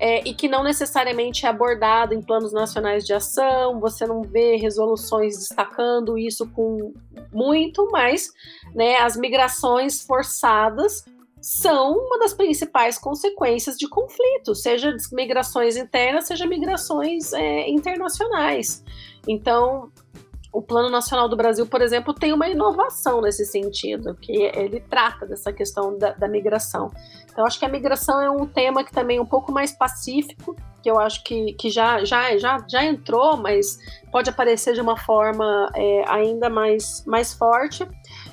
é, e que não necessariamente é abordado em planos nacionais de ação, você não vê resoluções destacando isso com muito, mas né, as migrações forçadas são uma das principais consequências de conflitos, seja migrações internas, seja migrações é, internacionais. Então, o Plano Nacional do Brasil, por exemplo, tem uma inovação nesse sentido, que ele trata dessa questão da, da migração. Então, acho que a migração é um tema que também é um pouco mais pacífico, que eu acho que, que já, já, já, já entrou, mas pode aparecer de uma forma é, ainda mais, mais forte.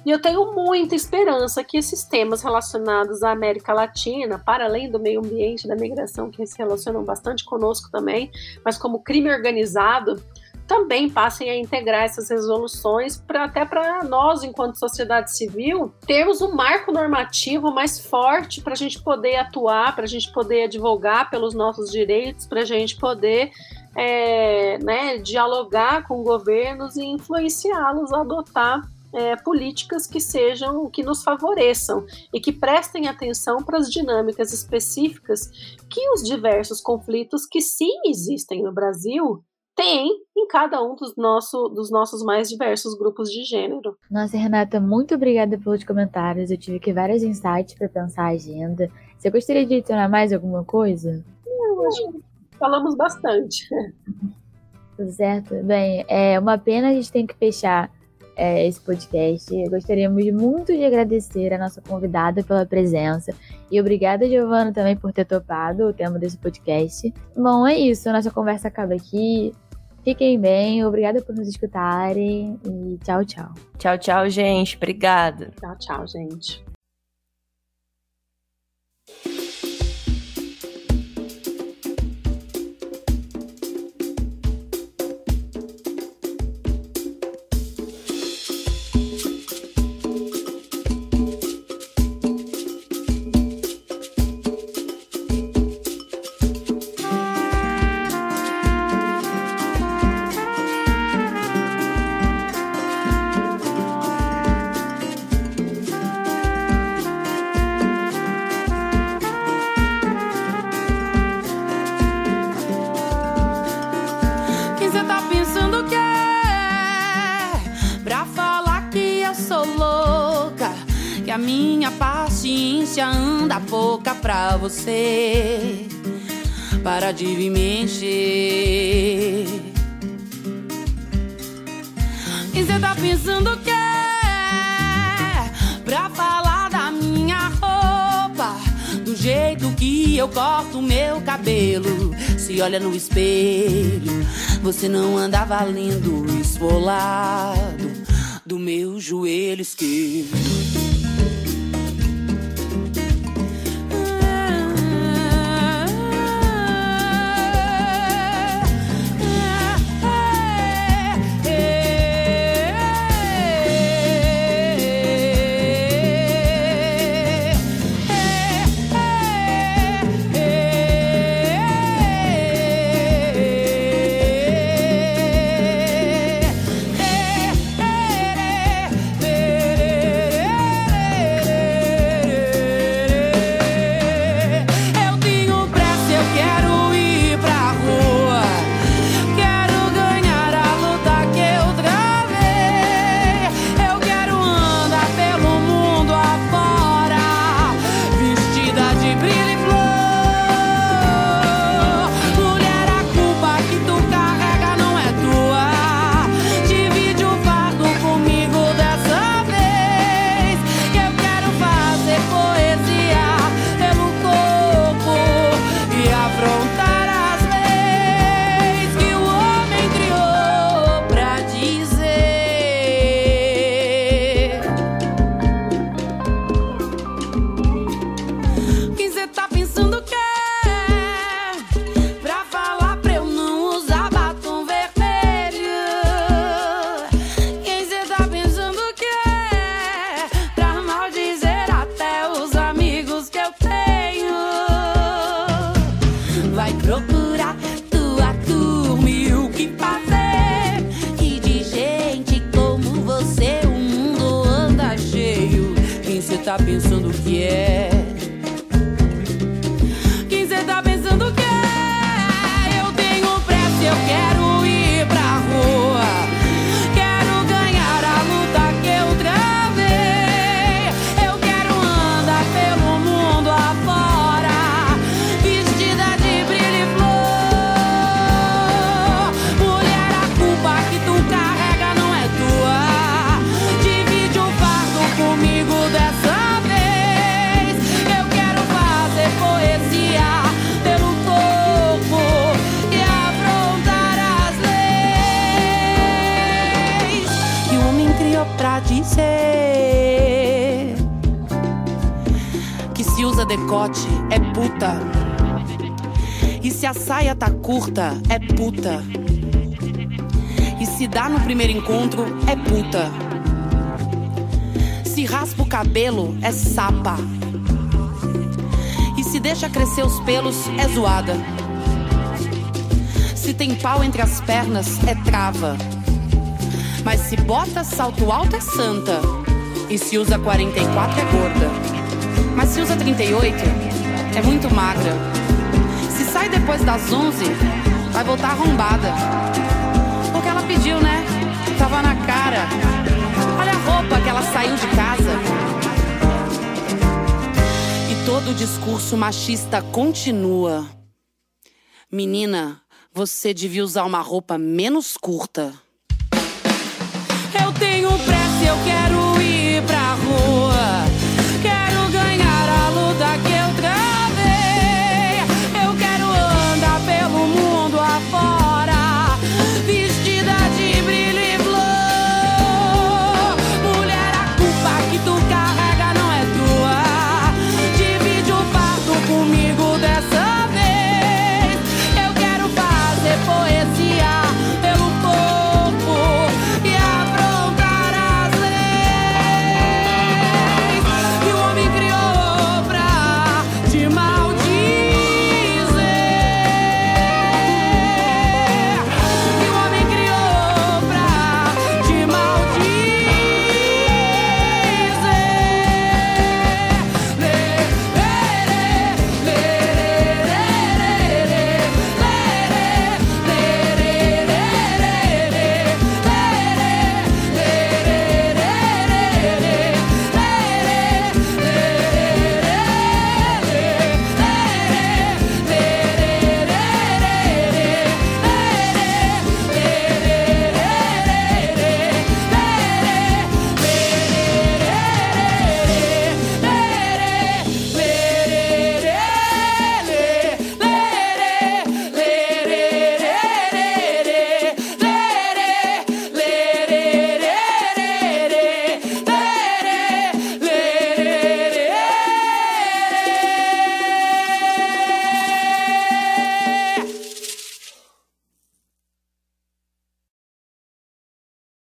E eu tenho muita esperança que esses temas relacionados à América Latina, para além do meio ambiente, da migração, que se relacionam bastante conosco também, mas como crime organizado, também passem a integrar essas resoluções para até para nós, enquanto sociedade civil, termos um marco normativo mais forte para a gente poder atuar, para a gente poder advogar pelos nossos direitos, para a gente poder é, né, dialogar com governos e influenciá-los a adotar é, políticas que sejam, que nos favoreçam e que prestem atenção para as dinâmicas específicas que os diversos conflitos que sim existem no Brasil tem em cada um dos, nosso, dos nossos mais diversos grupos de gênero. Nossa, Renata, muito obrigada pelos comentários. Eu tive aqui vários insights para pensar a agenda. Você gostaria de adicionar mais alguma coisa? Acho que falamos bastante. Tudo certo? Bem, é uma pena a gente tem que fechar é, esse podcast. Gostaríamos muito de agradecer a nossa convidada pela presença. E obrigada, Giovana, também por ter topado o tema desse podcast. Bom, é isso. A nossa conversa acaba aqui. Fiquem bem, obrigada por nos escutarem e tchau, tchau. Tchau, tchau, gente. Obrigada. Tchau, tchau, gente. De me encher. E cê tá pensando que é pra falar da minha roupa, do jeito que eu corto meu cabelo. Se olha no espelho, você não anda valendo esfolado do meu joelho esquerdo. tá pensando que é. Decote é puta. E se a saia tá curta, é puta. E se dá no primeiro encontro, é puta. Se raspa o cabelo, é sapa. E se deixa crescer os pelos, é zoada. Se tem pau entre as pernas, é trava. Mas se bota salto alto, é santa. E se usa 44, é gorda. Mas se usa 38, é muito magra. Se sai depois das 11, vai voltar arrombada. Porque ela pediu, né? Tava na cara. Olha a roupa que ela saiu de casa. E todo o discurso machista continua. Menina, você devia usar uma roupa menos curta.